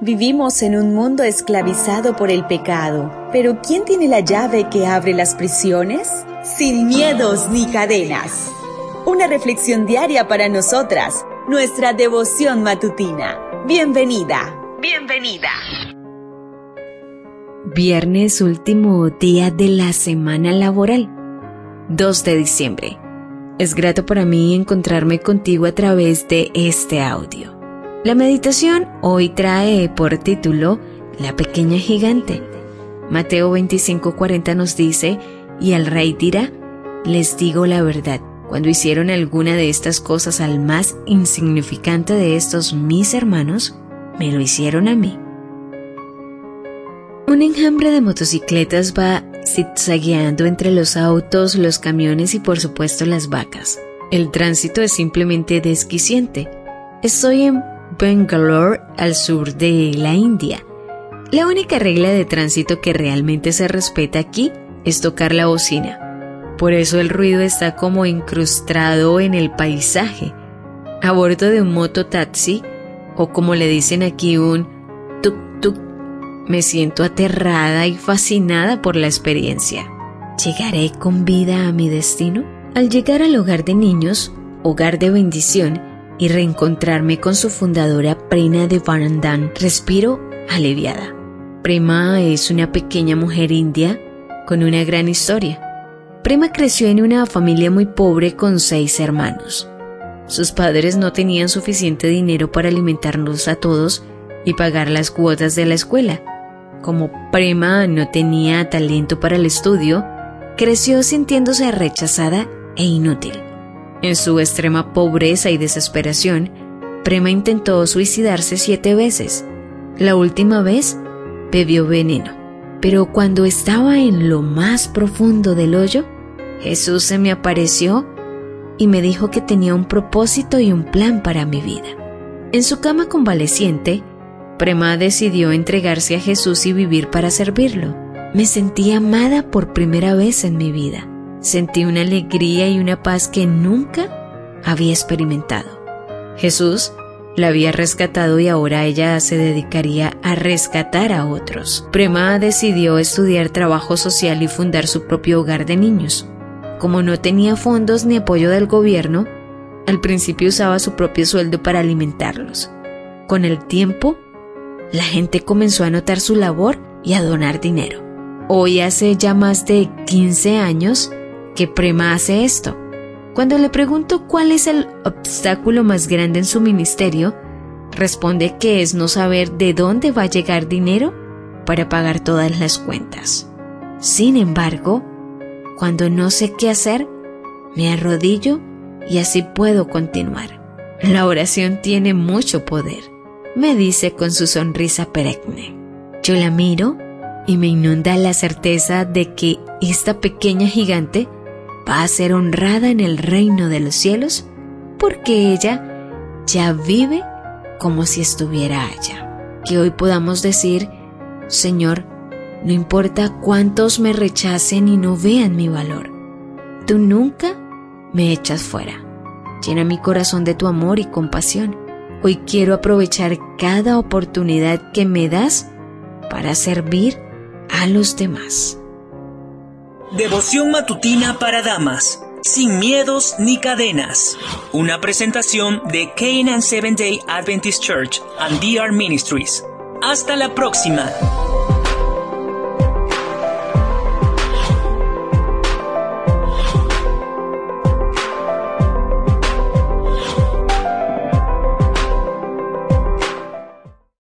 Vivimos en un mundo esclavizado por el pecado, pero ¿quién tiene la llave que abre las prisiones? Sin miedos ni cadenas. Una reflexión diaria para nosotras, nuestra devoción matutina. Bienvenida, bienvenida. Viernes último día de la semana laboral, 2 de diciembre. Es grato para mí encontrarme contigo a través de este audio. La meditación hoy trae por título La pequeña gigante. Mateo 25:40 nos dice, y el rey dirá, les digo la verdad, cuando hicieron alguna de estas cosas al más insignificante de estos mis hermanos, me lo hicieron a mí. Un enjambre de motocicletas va zigzagueando entre los autos, los camiones y por supuesto las vacas. El tránsito es simplemente desquiciente. Estoy en Bangalore, al sur de la India. La única regla de tránsito que realmente se respeta aquí es tocar la bocina. Por eso el ruido está como incrustado en el paisaje. A bordo de un mototaxi, o como le dicen aquí un tuk-tuk, me siento aterrada y fascinada por la experiencia. ¿Llegaré con vida a mi destino? Al llegar al hogar de niños, hogar de bendición, y reencontrarme con su fundadora Prena de Varandan, respiro aliviada. Prema es una pequeña mujer india con una gran historia. Prema creció en una familia muy pobre con seis hermanos. Sus padres no tenían suficiente dinero para alimentarnos a todos y pagar las cuotas de la escuela. Como Prema no tenía talento para el estudio, creció sintiéndose rechazada e inútil. En su extrema pobreza y desesperación, Prema intentó suicidarse siete veces. La última vez bebió veneno. Pero cuando estaba en lo más profundo del hoyo, Jesús se me apareció y me dijo que tenía un propósito y un plan para mi vida. En su cama convaleciente, Prema decidió entregarse a Jesús y vivir para servirlo. Me sentí amada por primera vez en mi vida. Sentí una alegría y una paz que nunca había experimentado. Jesús la había rescatado y ahora ella se dedicaría a rescatar a otros. Prema decidió estudiar trabajo social y fundar su propio hogar de niños. Como no tenía fondos ni apoyo del gobierno, al principio usaba su propio sueldo para alimentarlos. Con el tiempo, la gente comenzó a notar su labor y a donar dinero. Hoy hace ya más de 15 años que Prema hace esto. Cuando le pregunto cuál es el obstáculo más grande en su ministerio, responde que es no saber de dónde va a llegar dinero para pagar todas las cuentas. Sin embargo, cuando no sé qué hacer, me arrodillo y así puedo continuar. La oración tiene mucho poder, me dice con su sonrisa perenne. Yo la miro y me inunda la certeza de que esta pequeña gigante va a ser honrada en el reino de los cielos porque ella ya vive como si estuviera allá. Que hoy podamos decir, Señor, no importa cuántos me rechacen y no vean mi valor, tú nunca me echas fuera. Llena mi corazón de tu amor y compasión. Hoy quiero aprovechar cada oportunidad que me das para servir a los demás. Devoción matutina para damas, sin miedos ni cadenas. Una presentación de Canaan Seven Day Adventist Church and DR Ministries. Hasta la próxima.